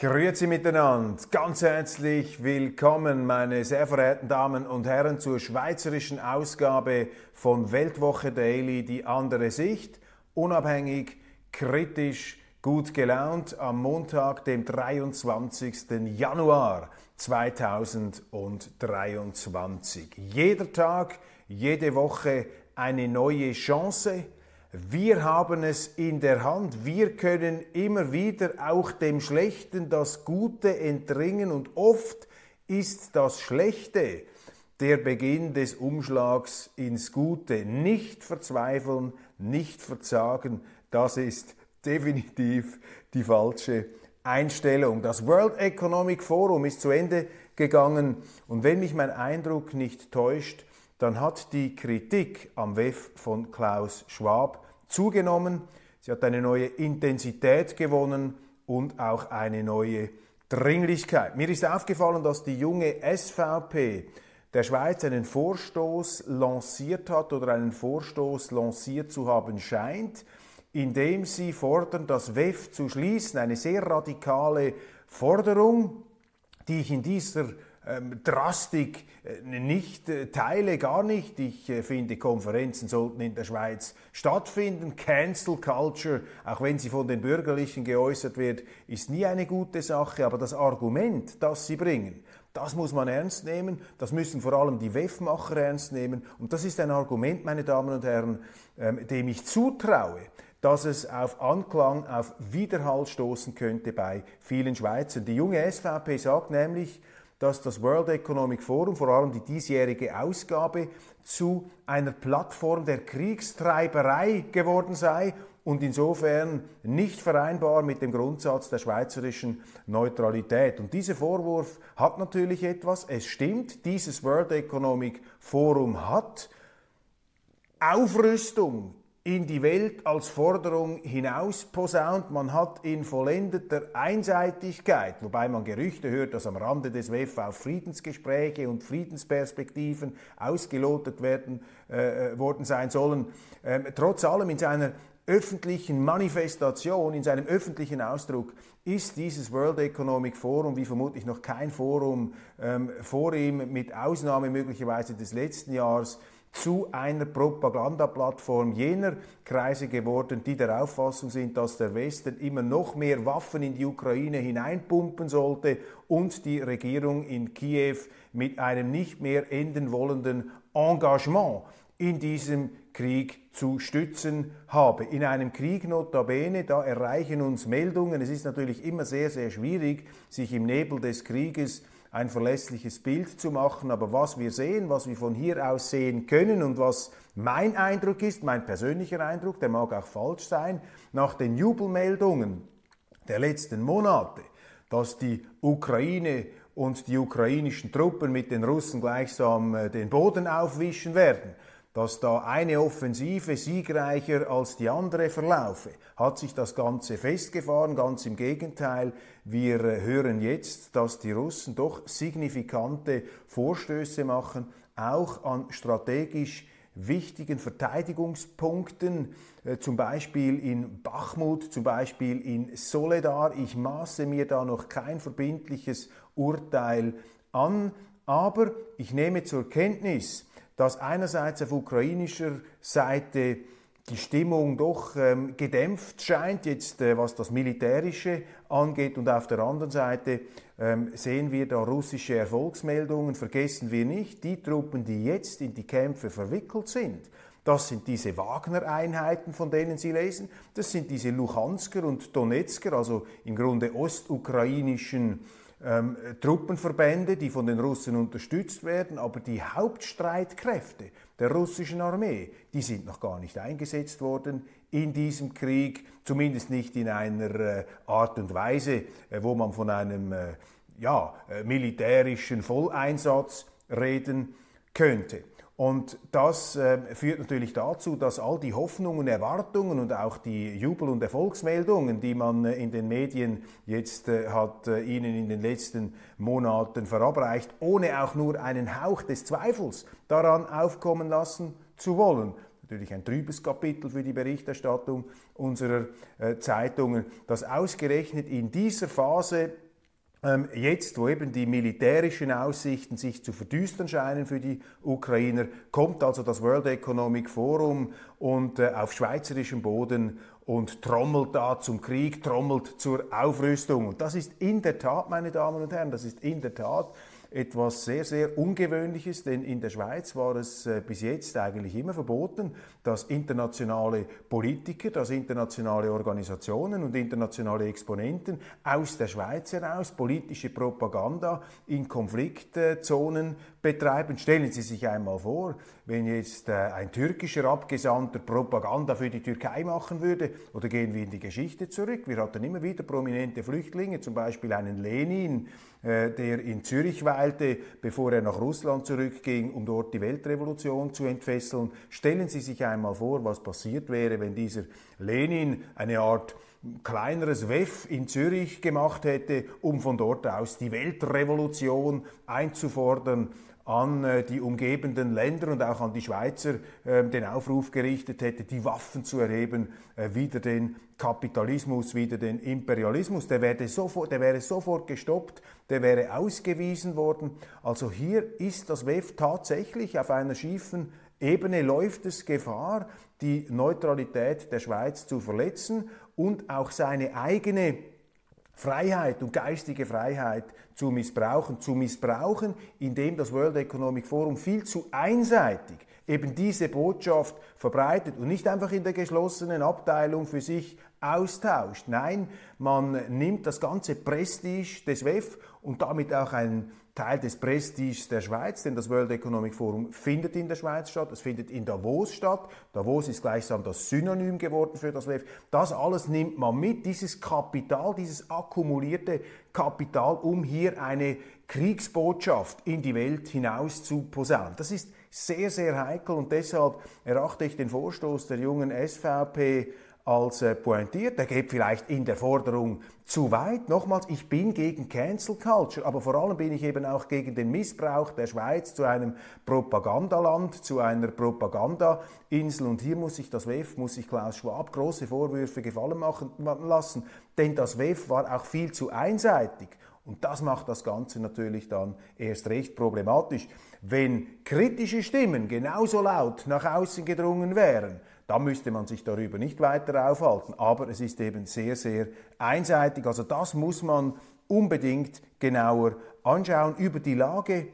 Grüezi miteinander, ganz herzlich willkommen, meine sehr verehrten Damen und Herren, zur schweizerischen Ausgabe von Weltwoche Daily, die andere Sicht, unabhängig, kritisch, gut gelaunt, am Montag, dem 23. Januar 2023. Jeder Tag, jede Woche eine neue Chance, wir haben es in der Hand. Wir können immer wieder auch dem Schlechten das Gute entringen und oft ist das Schlechte der Beginn des Umschlags ins Gute. Nicht verzweifeln, nicht verzagen, das ist definitiv die falsche Einstellung. Das World Economic Forum ist zu Ende gegangen und wenn mich mein Eindruck nicht täuscht, dann hat die Kritik am WEF von Klaus Schwab zugenommen. Sie hat eine neue Intensität gewonnen und auch eine neue Dringlichkeit. Mir ist aufgefallen, dass die junge SVP der Schweiz einen Vorstoß lanciert hat oder einen Vorstoß lanciert zu haben scheint, indem sie fordern, das WEF zu schließen. Eine sehr radikale Forderung, die ich in dieser ähm, Drastik äh, nicht äh, teile, gar nicht. Ich äh, finde, Konferenzen sollten in der Schweiz stattfinden. Cancel Culture, auch wenn sie von den Bürgerlichen geäußert wird, ist nie eine gute Sache. Aber das Argument, das sie bringen, das muss man ernst nehmen. Das müssen vor allem die WEF-Macher ernst nehmen. Und das ist ein Argument, meine Damen und Herren, ähm, dem ich zutraue dass es auf Anklang, auf Widerhall stoßen könnte bei vielen Schweizern. Die junge SVP sagt nämlich, dass das World Economic Forum, vor allem die diesjährige Ausgabe, zu einer Plattform der Kriegstreiberei geworden sei und insofern nicht vereinbar mit dem Grundsatz der schweizerischen Neutralität. Und dieser Vorwurf hat natürlich etwas. Es stimmt, dieses World Economic Forum hat Aufrüstung in die Welt als Forderung hinaus posaunt. Man hat in vollendeter Einseitigkeit, wobei man Gerüchte hört, dass am Rande des WEF auch Friedensgespräche und Friedensperspektiven ausgelotet werden äh, äh, worden sein sollen, ähm, trotz allem in seiner öffentlichen Manifestation, in seinem öffentlichen Ausdruck ist dieses World Economic Forum, wie vermutlich noch kein Forum ähm, vor ihm, mit Ausnahme möglicherweise des letzten Jahres, zu einer Propagandaplattform jener Kreise geworden, die der Auffassung sind, dass der Westen immer noch mehr Waffen in die Ukraine hineinpumpen sollte und die Regierung in Kiew mit einem nicht mehr enden wollenden Engagement in diesem Krieg zu stützen habe. In einem Krieg notabene, da erreichen uns Meldungen, es ist natürlich immer sehr, sehr schwierig, sich im Nebel des Krieges ein verlässliches Bild zu machen. Aber was wir sehen, was wir von hier aus sehen können und was mein Eindruck ist, mein persönlicher Eindruck, der mag auch falsch sein, nach den Jubelmeldungen der letzten Monate, dass die Ukraine und die ukrainischen Truppen mit den Russen gleichsam äh, den Boden aufwischen werden, dass da eine Offensive siegreicher als die andere verlaufe. Hat sich das Ganze festgefahren? Ganz im Gegenteil. Wir äh, hören jetzt, dass die Russen doch signifikante Vorstöße machen, auch an strategisch wichtigen Verteidigungspunkten, äh, zum Beispiel in Bachmut, zum Beispiel in Soledar. Ich maße mir da noch kein verbindliches Urteil an, aber ich nehme zur Kenntnis, dass einerseits auf ukrainischer Seite die Stimmung doch ähm, gedämpft scheint, jetzt äh, was das Militärische angeht. Und auf der anderen Seite ähm, sehen wir da russische Erfolgsmeldungen. Vergessen wir nicht, die Truppen, die jetzt in die Kämpfe verwickelt sind, das sind diese Wagner-Einheiten, von denen Sie lesen. Das sind diese Luhansker und Donetsker, also im Grunde ostukrainischen ähm, Truppenverbände, die von den Russen unterstützt werden. Aber die Hauptstreitkräfte der russischen Armee, die sind noch gar nicht eingesetzt worden in diesem Krieg, zumindest nicht in einer äh, Art und Weise, äh, wo man von einem äh, ja, äh, militärischen Volleinsatz reden könnte. Und das äh, führt natürlich dazu, dass all die Hoffnungen, Erwartungen und auch die Jubel- und Erfolgsmeldungen, die man äh, in den Medien jetzt äh, hat äh, Ihnen in den letzten Monaten verabreicht, ohne auch nur einen Hauch des Zweifels daran aufkommen lassen zu wollen. Natürlich ein trübes Kapitel für die Berichterstattung unserer äh, Zeitungen, dass ausgerechnet in dieser Phase jetzt, wo eben die militärischen Aussichten sich zu verdüstern scheinen für die Ukrainer, kommt also das World Economic Forum und äh, auf schweizerischem Boden und trommelt da zum Krieg, trommelt zur Aufrüstung. Und das ist in der Tat, meine Damen und Herren, das ist in der Tat etwas sehr, sehr Ungewöhnliches, denn in der Schweiz war es äh, bis jetzt eigentlich immer verboten, dass internationale Politiker, dass internationale Organisationen und internationale Exponenten aus der Schweiz heraus politische Propaganda in Konfliktzonen betreiben. Stellen Sie sich einmal vor, wenn jetzt äh, ein türkischer Abgesandter Propaganda für die Türkei machen würde, oder gehen wir in die Geschichte zurück. Wir hatten immer wieder prominente Flüchtlinge, zum Beispiel einen Lenin, der in Zürich weilte, bevor er nach Russland zurückging, um dort die Weltrevolution zu entfesseln. Stellen Sie sich einmal vor, was passiert wäre, wenn dieser Lenin eine Art kleineres WEF in Zürich gemacht hätte, um von dort aus die Weltrevolution einzufordern an äh, die umgebenden Länder und auch an die Schweizer äh, den Aufruf gerichtet hätte, die Waffen zu erheben, äh, wieder den Kapitalismus, wieder den Imperialismus. Der wäre, sofort, der wäre sofort gestoppt, der wäre ausgewiesen worden. Also hier ist das WEF tatsächlich auf einer schiefen Ebene, läuft es Gefahr, die Neutralität der Schweiz zu verletzen und auch seine eigene Freiheit und geistige Freiheit zu missbrauchen, zu missbrauchen, indem das World Economic Forum viel zu einseitig eben diese Botschaft verbreitet und nicht einfach in der geschlossenen Abteilung für sich austauscht. Nein, man nimmt das ganze Prestige des WEF und damit auch einen Teil des Prestiges der Schweiz, denn das World Economic Forum findet in der Schweiz statt, es findet in Davos statt. Davos ist gleichsam das Synonym geworden für das WEF. Das alles nimmt man mit, dieses Kapital, dieses akkumulierte Kapital, um hier eine Kriegsbotschaft in die Welt hinaus zu posaunen. Das ist sehr, sehr heikel und deshalb erachte ich den Vorstoß der jungen SVP als äh, pointiert. Der geht vielleicht in der Forderung zu weit. Nochmals, ich bin gegen Cancel Culture, aber vor allem bin ich eben auch gegen den Missbrauch der Schweiz zu einem Propagandaland, zu einer Propagandainsel. Und hier muss sich das WEF, muss sich Klaus Schwab große Vorwürfe gefallen machen lassen, denn das WEF war auch viel zu einseitig. Und das macht das Ganze natürlich dann erst recht problematisch. Wenn kritische Stimmen genauso laut nach außen gedrungen wären, da müsste man sich darüber nicht weiter aufhalten. Aber es ist eben sehr, sehr einseitig. Also das muss man unbedingt genauer anschauen. Über die Lage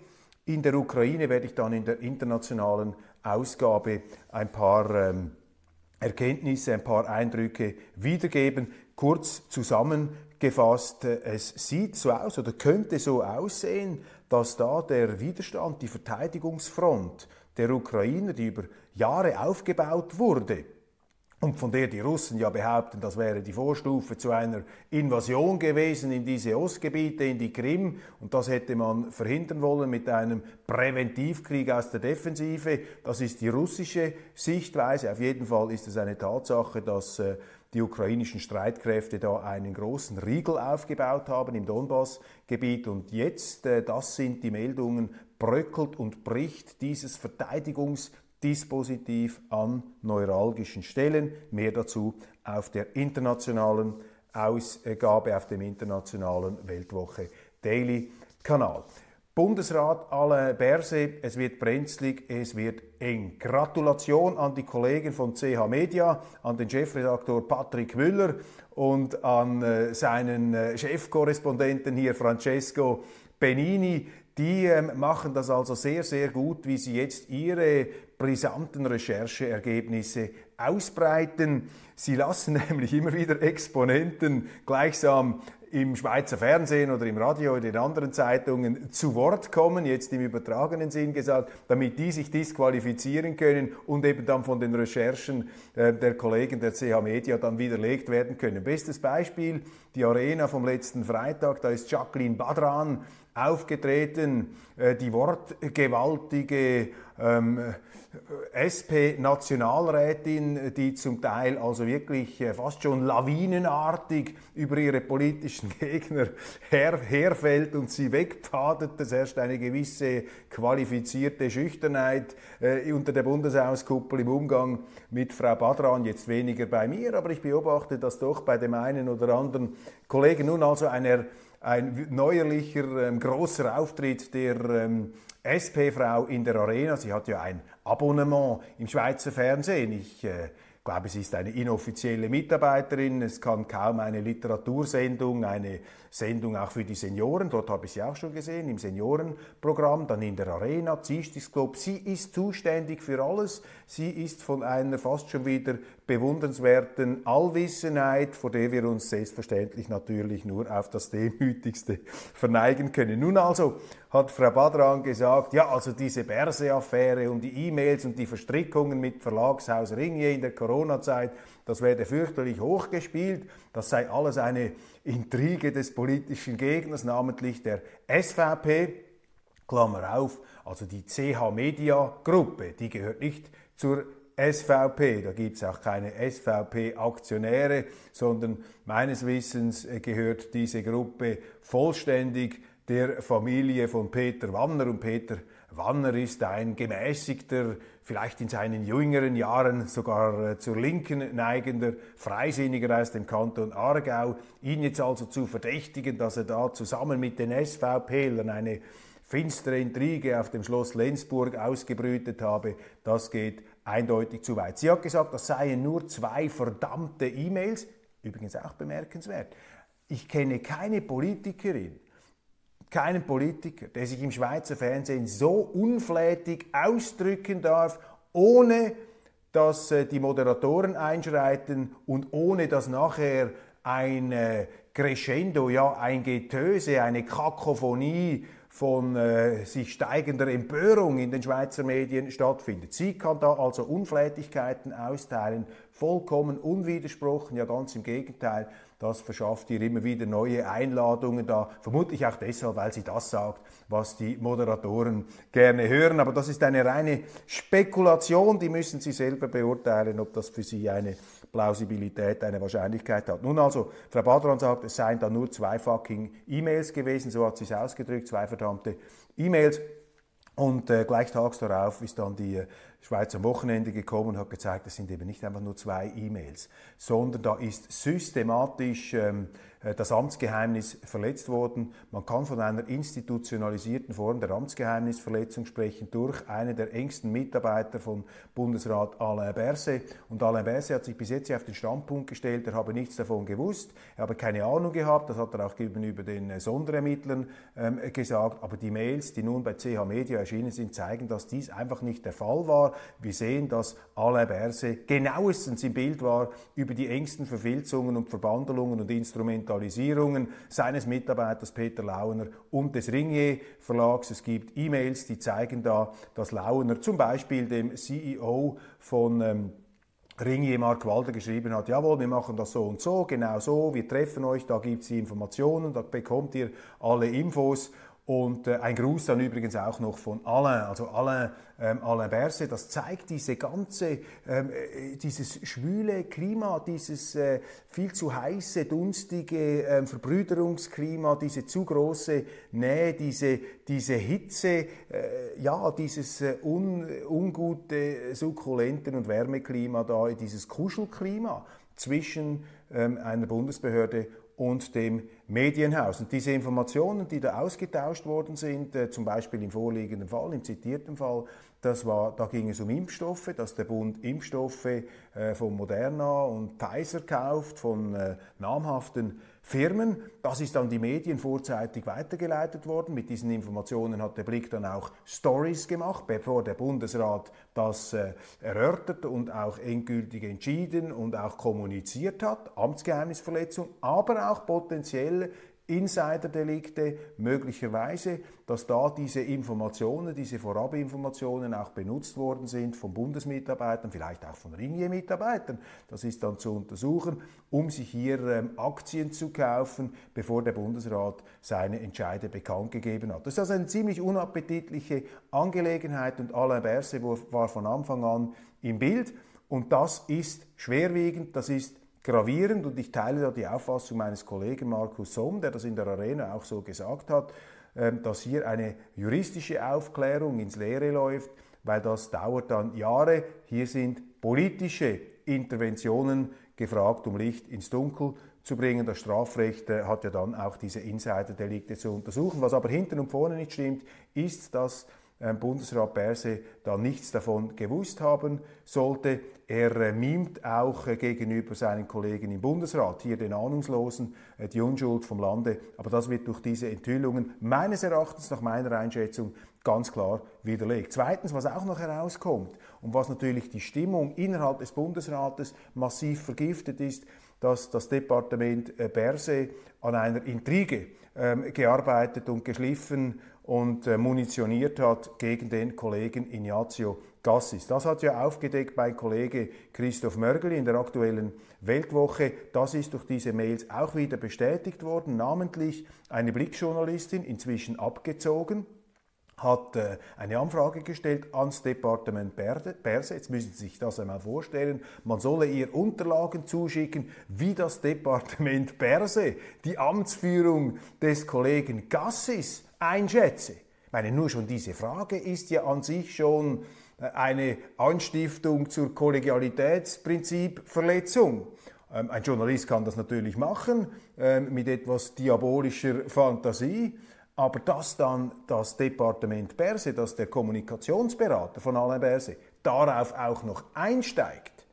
in der Ukraine werde ich dann in der internationalen Ausgabe ein paar ähm, Erkenntnisse, ein paar Eindrücke wiedergeben. Kurz zusammengefasst, äh, es sieht so aus oder könnte so aussehen, dass da der Widerstand, die Verteidigungsfront der Ukrainer, die über Jahre aufgebaut wurde und von der die Russen ja behaupten, das wäre die Vorstufe zu einer Invasion gewesen in diese Ostgebiete, in die Krim, und das hätte man verhindern wollen mit einem Präventivkrieg aus der Defensive. Das ist die russische Sichtweise. Auf jeden Fall ist es eine Tatsache, dass äh, die ukrainischen Streitkräfte da einen großen Riegel aufgebaut haben im Donbassgebiet. Und jetzt, äh, das sind die Meldungen, bröckelt und bricht dieses Verteidigungsdispositiv an neuralgischen Stellen. Mehr dazu auf der internationalen Ausgabe, auf dem internationalen Weltwoche Daily Kanal. Bundesrat alle Berse, es wird brenzlig, es wird eng. Gratulation an die Kollegen von CH Media, an den Chefredaktor Patrick Müller und an äh, seinen äh, Chefkorrespondenten hier Francesco Benini. Die ähm, machen das also sehr, sehr gut, wie sie jetzt ihre brisanten Rechercheergebnisse ausbreiten. Sie lassen nämlich immer wieder Exponenten gleichsam im Schweizer Fernsehen oder im Radio oder in anderen Zeitungen zu Wort kommen, jetzt im übertragenen Sinn gesagt, damit die sich disqualifizieren können und eben dann von den Recherchen äh, der Kollegen der CH Media dann widerlegt werden können. Bestes Beispiel, die Arena vom letzten Freitag, da ist Jacqueline Badran aufgetreten, äh, die wortgewaltige ähm, SP-Nationalrätin, die zum Teil also wirklich äh, fast schon lawinenartig über ihre politischen Gegner her, herfällt und sie wegpfadet. Das herrscht eine gewisse qualifizierte Schüchternheit äh, unter der Bundeshauskuppel im Umgang mit Frau Badran, jetzt weniger bei mir, aber ich beobachte das doch bei dem einen oder anderen Kollegen. Nun also einer, ein neuerlicher ähm, großer Auftritt der ähm, SP-Frau in der Arena. Sie hat ja ein Abonnement im Schweizer Fernsehen. Ich äh, glaube, sie ist eine inoffizielle Mitarbeiterin. Es kann kaum eine Literatursendung, eine Sendung auch für die Senioren. Dort habe ich sie auch schon gesehen, im Seniorenprogramm, dann in der Arena, Club. Sie ist zuständig für alles. Sie ist von einer fast schon wieder bewundernswerten Allwissenheit, vor der wir uns selbstverständlich natürlich nur auf das Demütigste verneigen können. Nun also hat Frau Badran gesagt, ja, also diese Berse-Affäre und die E-Mails und die Verstrickungen mit Verlagshaus Ringier in der Corona-Zeit, das werde fürchterlich hochgespielt, das sei alles eine Intrige des politischen Gegners, namentlich der SVP, Klammer auf, also die CH Media Gruppe, die gehört nicht zur SVP, da gibt es auch keine SVP-Aktionäre, sondern meines Wissens äh, gehört diese Gruppe vollständig der Familie von Peter Wanner und Peter Wanner ist ein gemäßigter, vielleicht in seinen jüngeren Jahren sogar äh, zur Linken neigender Freisinniger aus dem Kanton Aargau. Ihn jetzt also zu verdächtigen, dass er da zusammen mit den SVP-Lern eine finstere Intrige auf dem Schloss Lenzburg ausgebrütet habe, das geht eindeutig zu weit. Sie hat gesagt, das seien nur zwei verdammte E-Mails, übrigens auch bemerkenswert. Ich kenne keine Politikerin, keinen Politiker, der sich im Schweizer Fernsehen so unflätig ausdrücken darf, ohne dass äh, die Moderatoren einschreiten und ohne dass nachher ein äh, Crescendo, ja, ein Getöse, eine Kakophonie von äh, sich steigender Empörung in den Schweizer Medien stattfindet. Sie kann da also Unflätigkeiten austeilen, vollkommen unwidersprochen, ja ganz im Gegenteil, das verschafft ihr immer wieder neue Einladungen da, vermutlich auch deshalb, weil sie das sagt, was die Moderatoren gerne hören. Aber das ist eine reine Spekulation, die müssen Sie selber beurteilen, ob das für Sie eine Plausibilität, eine Wahrscheinlichkeit hat. Nun also, Frau Badran sagt, es seien da nur zwei fucking E-Mails gewesen, so hat sie es ausgedrückt, zwei verdammte E-Mails. Und äh, gleich tags darauf ist dann die äh, Schweiz am Wochenende gekommen und hat gezeigt, es sind eben nicht einfach nur zwei E-Mails, sondern da ist systematisch ähm, äh, das Amtsgeheimnis verletzt worden. Man kann von einer institutionalisierten Form der Amtsgeheimnisverletzung sprechen durch einen der engsten Mitarbeiter von Bundesrat Alain Berset. Und Alain Berset hat sich bis jetzt auf den Standpunkt gestellt, er habe nichts davon gewusst, er habe keine Ahnung gehabt, das hat er auch gegenüber den äh, Sonderermittlern ähm, gesagt. Aber die Mails, die nun bei CH Media erschienen sind, zeigen, dass dies einfach nicht der Fall war. Wir sehen, dass Alain Berset genauestens im Bild war über die engsten Verfilzungen und Verbandelungen und Instrumentalisierungen Aktualisierungen seines Mitarbeiters Peter Launer und des Ringier Verlags. Es gibt E-Mails, die zeigen da, dass Launer zum Beispiel dem CEO von ähm, Ringier Mark Walder geschrieben hat, jawohl, wir machen das so und so, genau so, wir treffen euch, da gibt es die Informationen, da bekommt ihr alle Infos und äh, ein Gruß dann übrigens auch noch von Alain, also Alain, ähm, Alain Berset. Das zeigt diese ganze, ähm, äh, dieses schwüle Klima, dieses äh, viel zu heiße, dunstige ähm, Verbrüderungsklima, diese zu große Nähe, diese, diese Hitze, äh, ja, dieses äh, un, ungute, sukkulenten und Wärmeklima da, dieses Kuschelklima zwischen ähm, einer Bundesbehörde und dem Medienhaus. Und diese Informationen, die da ausgetauscht worden sind, äh, zum Beispiel im vorliegenden Fall, im zitierten Fall, das war, da ging es um Impfstoffe, dass der Bund Impfstoffe äh, von Moderna und Pfizer kauft, von äh, namhaften Firmen. Das ist an die Medien vorzeitig weitergeleitet worden. Mit diesen Informationen hat der Blick dann auch Stories gemacht, bevor der Bundesrat das äh, erörtert und auch endgültig entschieden und auch kommuniziert hat. Amtsgeheimnisverletzung, aber auch potenzielle Insiderdelikte möglicherweise, dass da diese Informationen, diese Vorabinformationen auch benutzt worden sind von Bundesmitarbeitern, vielleicht auch von Ringier-Mitarbeitern. Das ist dann zu untersuchen, um sich hier ähm, Aktien zu kaufen, bevor der Bundesrat seine Entscheide bekannt gegeben hat. Das ist also eine ziemlich unappetitliche Angelegenheit und Alain Berset war von Anfang an im Bild. Und das ist schwerwiegend, das ist gravierend und ich teile da die Auffassung meines Kollegen Markus Somm, der das in der Arena auch so gesagt hat, ähm, dass hier eine juristische Aufklärung ins Leere läuft, weil das dauert dann Jahre. Hier sind politische Interventionen gefragt, um Licht ins Dunkel zu bringen. Das Strafrecht äh, hat ja dann auch diese Insiderdelikte zu untersuchen. Was aber hinten und vorne nicht stimmt, ist, dass Bundesrat Berse da nichts davon gewusst haben sollte. Er äh, mimt auch äh, gegenüber seinen Kollegen im Bundesrat hier den Ahnungslosen äh, die Unschuld vom Lande. Aber das wird durch diese Enthüllungen meines Erachtens, nach meiner Einschätzung, ganz klar widerlegt. Zweitens, was auch noch herauskommt und was natürlich die Stimmung innerhalb des Bundesrates massiv vergiftet ist, dass das Departement Berse an einer Intrige ähm, gearbeitet und geschliffen und äh, munitioniert hat gegen den Kollegen Ignazio Gassis. Das hat ja aufgedeckt mein Kollege Christoph Mörgeli in der aktuellen Weltwoche. Das ist durch diese Mails auch wieder bestätigt worden, namentlich eine Blickjournalistin, inzwischen abgezogen, hat äh, eine Anfrage gestellt ans Departement Perse. Jetzt müssen Sie sich das einmal vorstellen. Man solle ihr Unterlagen zuschicken, wie das Departement Perse die Amtsführung des Kollegen Gassis einschätze. Ich meine, nur schon diese Frage ist ja an sich schon äh, eine Anstiftung zur Kollegialitätsprinzipverletzung. Ähm, ein Journalist kann das natürlich machen ähm, mit etwas diabolischer Fantasie, aber dass dann das Departement Berse, dass der Kommunikationsberater von Alain Berse darauf auch noch einsteigt,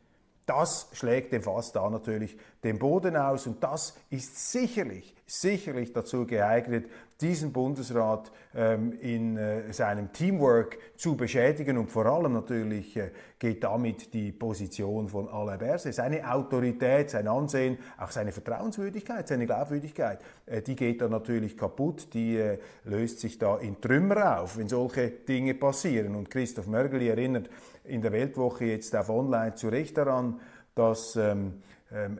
das schlägt dem Fass da natürlich den Boden aus und das ist sicherlich, sicherlich dazu geeignet, diesen Bundesrat ähm, in äh, seinem Teamwork zu beschädigen. Und vor allem natürlich äh, geht damit die Position von Alain Berset, seine Autorität, sein Ansehen, auch seine Vertrauenswürdigkeit, seine Glaubwürdigkeit, äh, die geht dann natürlich kaputt, die äh, löst sich da in Trümmer auf, wenn solche Dinge passieren. Und Christoph Mörgeli erinnert in der Weltwoche jetzt auf Online zu Recht daran, dass ähm,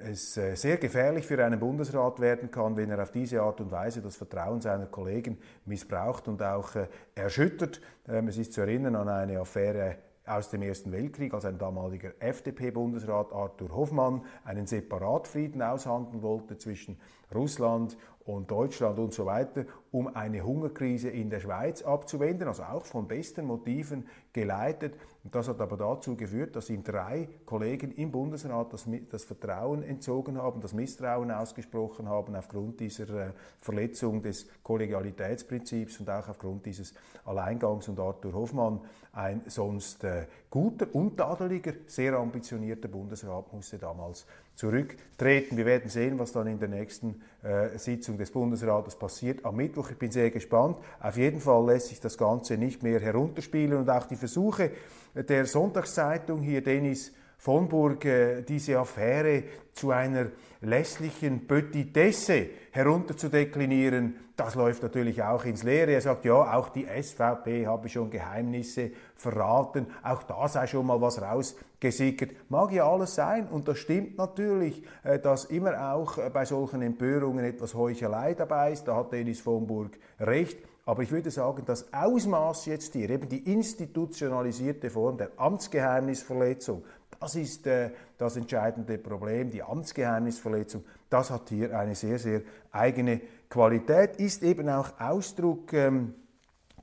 es äh, sehr gefährlich für einen Bundesrat werden kann, wenn er auf diese Art und Weise das Vertrauen seiner Kollegen missbraucht und auch äh, erschüttert. Ähm, es ist zu erinnern an eine Affäre aus dem Ersten Weltkrieg, als ein damaliger FDP-Bundesrat Arthur Hoffmann einen Separatfrieden aushandeln wollte zwischen Russland und Deutschland und so weiter, um eine Hungerkrise in der Schweiz abzuwenden, also auch von besten Motiven geleitet. Und das hat aber dazu geführt, dass ihm drei Kollegen im Bundesrat das, das Vertrauen entzogen haben, das Misstrauen ausgesprochen haben aufgrund dieser äh, Verletzung des Kollegialitätsprinzips und auch aufgrund dieses Alleingangs. Und Arthur Hoffmann, ein sonst äh, guter, untadeliger, sehr ambitionierter Bundesrat, musste damals zurücktreten. Wir werden sehen, was dann in der nächsten äh, Sitzung des Bundesrates passiert am Mittwoch. Ich bin sehr gespannt. Auf jeden Fall lässt sich das Ganze nicht mehr herunterspielen und auch die Versuche der Sonntagszeitung hier, Denis von Burg, äh, diese Affäre zu einer lässlichen Petitesse herunterzudeklinieren, das läuft natürlich auch ins Leere. Er sagt, ja, auch die SVP habe schon Geheimnisse verraten, auch da sei schon mal was rausgesickert. Mag ja alles sein und das stimmt natürlich, äh, dass immer auch äh, bei solchen Empörungen etwas Heuchelei dabei ist. Da hat Denis von Burg recht. Aber ich würde sagen, das Ausmaß jetzt hier, eben die institutionalisierte Form der Amtsgeheimnisverletzung, das ist äh, das entscheidende Problem. Die Amtsgeheimnisverletzung, das hat hier eine sehr, sehr eigene Qualität, ist eben auch Ausdruck ähm,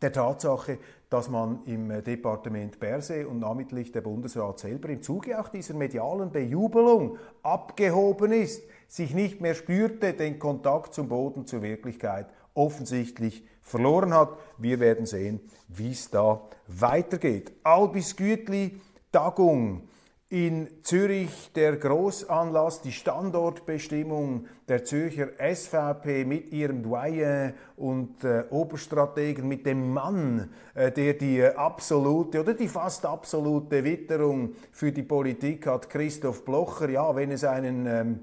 der Tatsache, dass man im äh, Departement Berse und namentlich der Bundesrat selber im Zuge auch dieser medialen Bejubelung abgehoben ist sich nicht mehr spürte, den Kontakt zum Boden, zur Wirklichkeit offensichtlich verloren hat. Wir werden sehen, wie es da weitergeht. Albis Gütli, Tagung in Zürich der Großanlass, die Standortbestimmung der Zürcher SVP mit ihrem Doyen und äh, Oberstrategen, mit dem Mann, äh, der die absolute oder die fast absolute Witterung für die Politik hat, Christoph Blocher. Ja, wenn es einen ähm,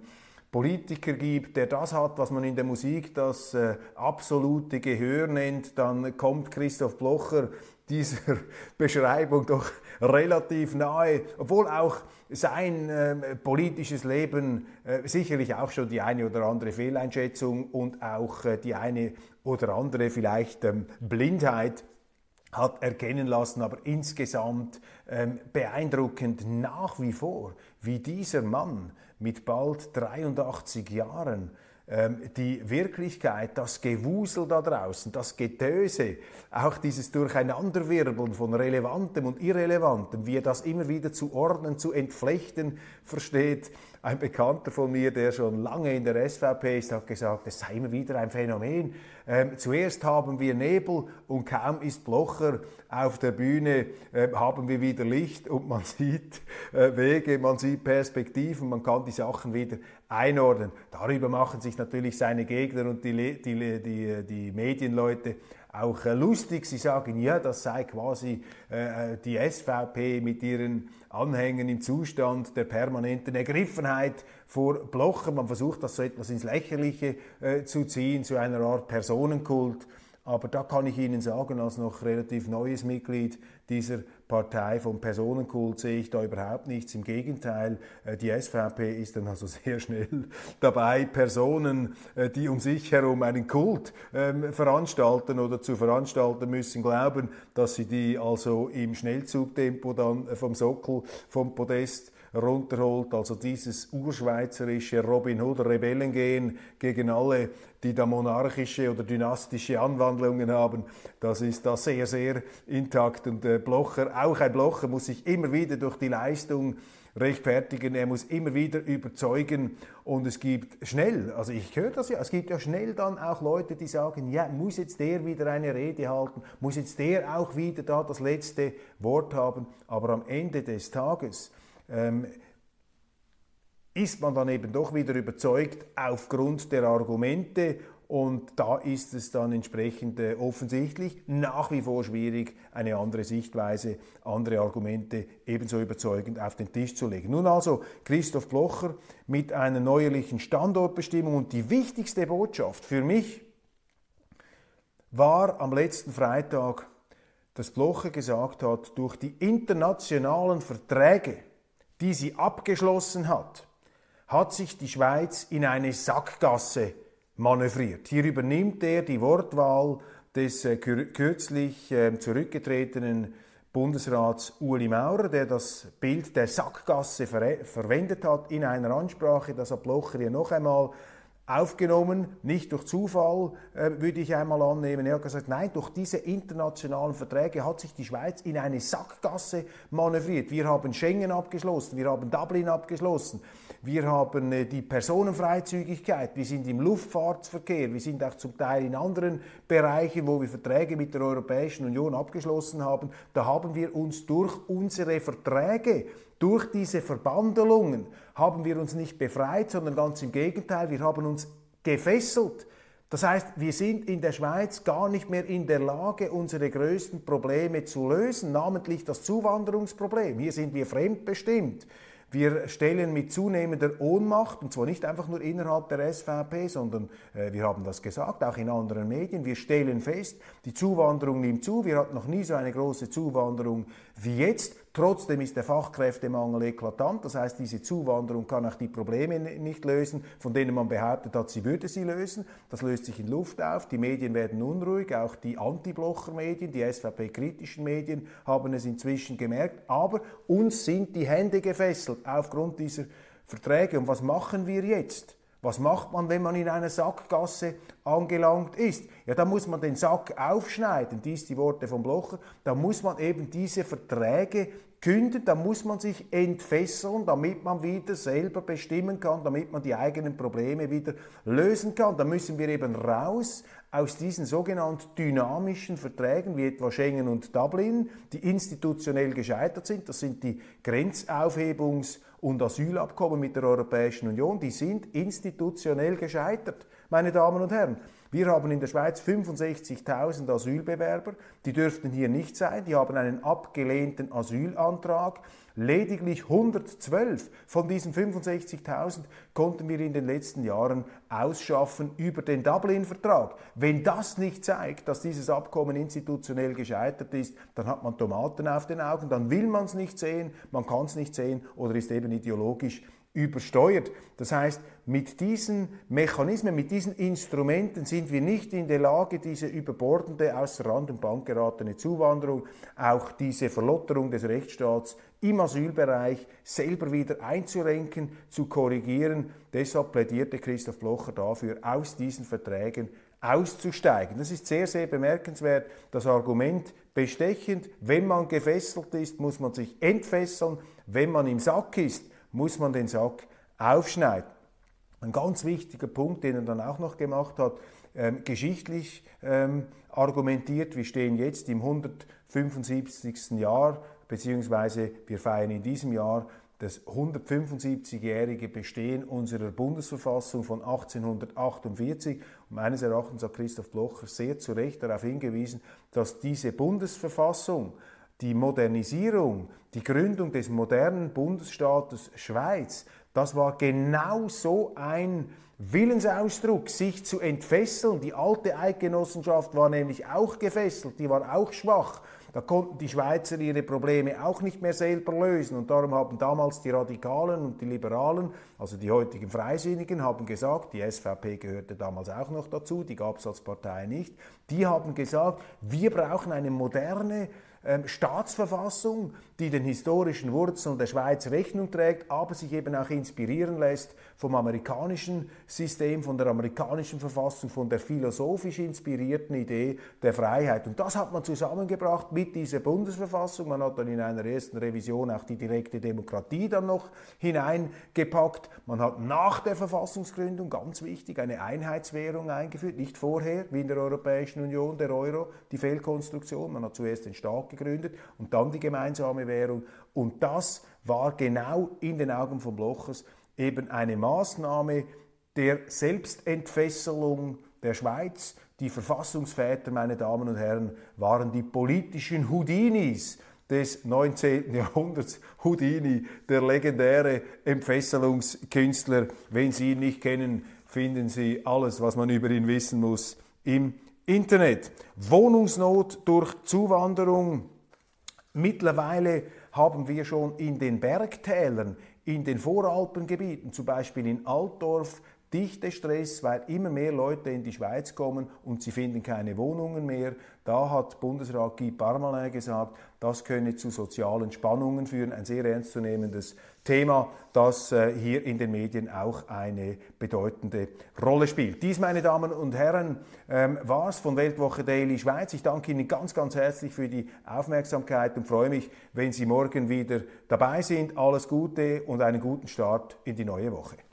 Politiker gibt, der das hat, was man in der Musik das äh, absolute Gehör nennt, dann kommt Christoph Blocher dieser Beschreibung doch relativ nahe, obwohl auch sein äh, politisches Leben äh, sicherlich auch schon die eine oder andere Fehleinschätzung und auch äh, die eine oder andere vielleicht ähm, Blindheit hat erkennen lassen, aber insgesamt ähm, beeindruckend nach wie vor, wie dieser Mann mit bald 83 Jahren die Wirklichkeit, das Gewusel da draußen, das Getöse, auch dieses Durcheinanderwirbeln von Relevantem und Irrelevantem, wie er das immer wieder zu ordnen, zu entflechten versteht. Ein Bekannter von mir, der schon lange in der SVP ist, hat gesagt, es sei immer wieder ein Phänomen. Ähm, zuerst haben wir Nebel und kaum ist Blocher auf der Bühne, äh, haben wir wieder Licht und man sieht äh, Wege, man sieht Perspektiven, man kann die Sachen wieder einordnen. Darüber machen sich natürlich seine Gegner und die, die, die, die Medienleute auch äh, lustig. Sie sagen, ja, das sei quasi äh, die SVP mit ihren Anhängern im Zustand der permanenten Ergriffenheit vor Blocher. Man versucht das so etwas ins Lächerliche äh, zu ziehen, zu einer Art Personenkult. Aber da kann ich Ihnen sagen, als noch relativ neues Mitglied dieser Partei vom Personenkult sehe ich da überhaupt nichts. Im Gegenteil, äh, die SVP ist dann also sehr schnell dabei, Personen, äh, die um sich herum einen Kult ähm, veranstalten oder zu veranstalten müssen, glauben, dass sie die also im Schnellzugtempo dann vom Sockel, vom Podest runterholt. Also dieses urschweizerische Robin Hood Rebellengehen gegen alle, die da monarchische oder dynastische Anwandlungen haben, das ist da sehr, sehr intakt. Und äh, Blocher, auch ein Blocher muss sich immer wieder durch die Leistung rechtfertigen, er muss immer wieder überzeugen und es gibt schnell, also ich höre das ja, es gibt ja schnell dann auch Leute, die sagen, ja, muss jetzt der wieder eine Rede halten, muss jetzt der auch wieder da das letzte Wort haben, aber am Ende des Tages ähm, ist man dann eben doch wieder überzeugt aufgrund der Argumente und da ist es dann entsprechend äh, offensichtlich nach wie vor schwierig, eine andere Sichtweise, andere Argumente ebenso überzeugend auf den Tisch zu legen. Nun also Christoph Blocher mit einer neuerlichen Standortbestimmung und die wichtigste Botschaft für mich war am letzten Freitag, dass Blocher gesagt hat, durch die internationalen Verträge, die sie abgeschlossen hat, hat sich die Schweiz in eine Sackgasse manövriert. Hier übernimmt er die Wortwahl des äh, kürzlich äh, zurückgetretenen Bundesrats Uli Maurer, der das Bild der Sackgasse ver verwendet hat in einer Ansprache. Das hat Blocher hier noch einmal aufgenommen, nicht durch Zufall, äh, würde ich einmal annehmen. Er hat gesagt, nein, durch diese internationalen Verträge hat sich die Schweiz in eine Sackgasse manövriert. Wir haben Schengen abgeschlossen, wir haben Dublin abgeschlossen, wir haben äh, die Personenfreizügigkeit, wir sind im Luftfahrtverkehr, wir sind auch zum Teil in anderen Bereichen, wo wir Verträge mit der Europäischen Union abgeschlossen haben. Da haben wir uns durch unsere Verträge durch diese Verbandelungen haben wir uns nicht befreit, sondern ganz im Gegenteil, wir haben uns gefesselt. Das heißt, wir sind in der Schweiz gar nicht mehr in der Lage, unsere größten Probleme zu lösen, namentlich das Zuwanderungsproblem. Hier sind wir fremdbestimmt. Wir stellen mit zunehmender Ohnmacht, und zwar nicht einfach nur innerhalb der SVP, sondern äh, wir haben das gesagt, auch in anderen Medien, wir stellen fest, die Zuwanderung nimmt zu. Wir hatten noch nie so eine große Zuwanderung wie jetzt. Trotzdem ist der Fachkräftemangel eklatant. Das heißt, diese Zuwanderung kann auch die Probleme nicht lösen, von denen man behauptet hat, sie würde sie lösen. Das löst sich in Luft auf. Die Medien werden unruhig. Auch die Anti-Blocher-Medien, die SVP-kritischen Medien haben es inzwischen gemerkt. Aber uns sind die Hände gefesselt aufgrund dieser Verträge. Und was machen wir jetzt? Was macht man, wenn man in einer Sackgasse angelangt ist? Ja, da muss man den Sack aufschneiden, dies die Worte von Blocher, da muss man eben diese Verträge künden, dann muss man sich entfesseln, damit man wieder selber bestimmen kann, damit man die eigenen Probleme wieder lösen kann. Da müssen wir eben raus aus diesen sogenannten dynamischen Verträgen wie etwa Schengen und Dublin, die institutionell gescheitert sind. Das sind die Grenzaufhebungs- und Asylabkommen mit der Europäischen Union. Die sind institutionell gescheitert, meine Damen und Herren. Wir haben in der Schweiz 65.000 Asylbewerber, die dürften hier nicht sein, die haben einen abgelehnten Asylantrag. Lediglich 112 von diesen 65.000 konnten wir in den letzten Jahren ausschaffen über den Dublin-Vertrag. Wenn das nicht zeigt, dass dieses Abkommen institutionell gescheitert ist, dann hat man Tomaten auf den Augen, dann will man es nicht sehen, man kann es nicht sehen oder ist eben ideologisch übersteuert. Das heißt, mit diesen Mechanismen, mit diesen Instrumenten sind wir nicht in der Lage, diese überbordende, außer Rand und Band geratene Zuwanderung, auch diese Verlotterung des Rechtsstaats im Asylbereich selber wieder einzurenken, zu korrigieren. Deshalb plädierte Christoph Blocher dafür, aus diesen Verträgen auszusteigen. Das ist sehr, sehr bemerkenswert. Das Argument bestechend, wenn man gefesselt ist, muss man sich entfesseln. Wenn man im Sack ist, muss man den Sack aufschneiden. Ein ganz wichtiger Punkt, den er dann auch noch gemacht hat, ähm, geschichtlich ähm, argumentiert, wir stehen jetzt im 175. Jahr, beziehungsweise wir feiern in diesem Jahr das 175-jährige Bestehen unserer Bundesverfassung von 1848. Und meines Erachtens hat Christoph Blocher sehr zu Recht darauf hingewiesen, dass diese Bundesverfassung die Modernisierung, die Gründung des modernen Bundesstaates Schweiz, das war genau so ein Willensausdruck, sich zu entfesseln. Die alte Eidgenossenschaft war nämlich auch gefesselt, die war auch schwach. Da konnten die Schweizer ihre Probleme auch nicht mehr selber lösen. Und darum haben damals die Radikalen und die Liberalen, also die heutigen Freisinnigen, haben gesagt, die SVP gehörte damals auch noch dazu, die gab es als Partei nicht, die haben gesagt, wir brauchen eine moderne, Staatsverfassung, die den historischen Wurzeln der Schweiz Rechnung trägt, aber sich eben auch inspirieren lässt vom amerikanischen System, von der amerikanischen Verfassung, von der philosophisch inspirierten Idee der Freiheit. Und das hat man zusammengebracht mit dieser Bundesverfassung. Man hat dann in einer ersten Revision auch die direkte Demokratie dann noch hineingepackt. Man hat nach der Verfassungsgründung, ganz wichtig, eine Einheitswährung eingeführt, nicht vorher, wie in der Europäischen Union, der Euro, die Fehlkonstruktion. Man hat zuerst den Staat gegründet und dann die gemeinsame Währung. Und das war genau in den Augen von Blochers eben eine Maßnahme der Selbstentfesselung der Schweiz. Die Verfassungsväter, meine Damen und Herren, waren die politischen Houdinis des 19. Jahrhunderts. Houdini, der legendäre Entfesselungskünstler. Wenn Sie ihn nicht kennen, finden Sie alles, was man über ihn wissen muss, im Internet. Wohnungsnot durch Zuwanderung. Mittlerweile haben wir schon in den Bergtälern, in den Voralpengebieten, zum Beispiel in Altdorf, dichte Stress, weil immer mehr Leute in die Schweiz kommen und sie finden keine Wohnungen mehr. Da hat Bundesrat Guy Parmelin gesagt, das könne zu sozialen Spannungen führen. Ein sehr ernstzunehmendes Thema, das äh, hier in den Medien auch eine bedeutende Rolle spielt. Dies, meine Damen und Herren, ähm, war es von Weltwoche Daily Schweiz. Ich danke Ihnen ganz, ganz herzlich für die Aufmerksamkeit und freue mich, wenn Sie morgen wieder dabei sind. Alles Gute und einen guten Start in die neue Woche.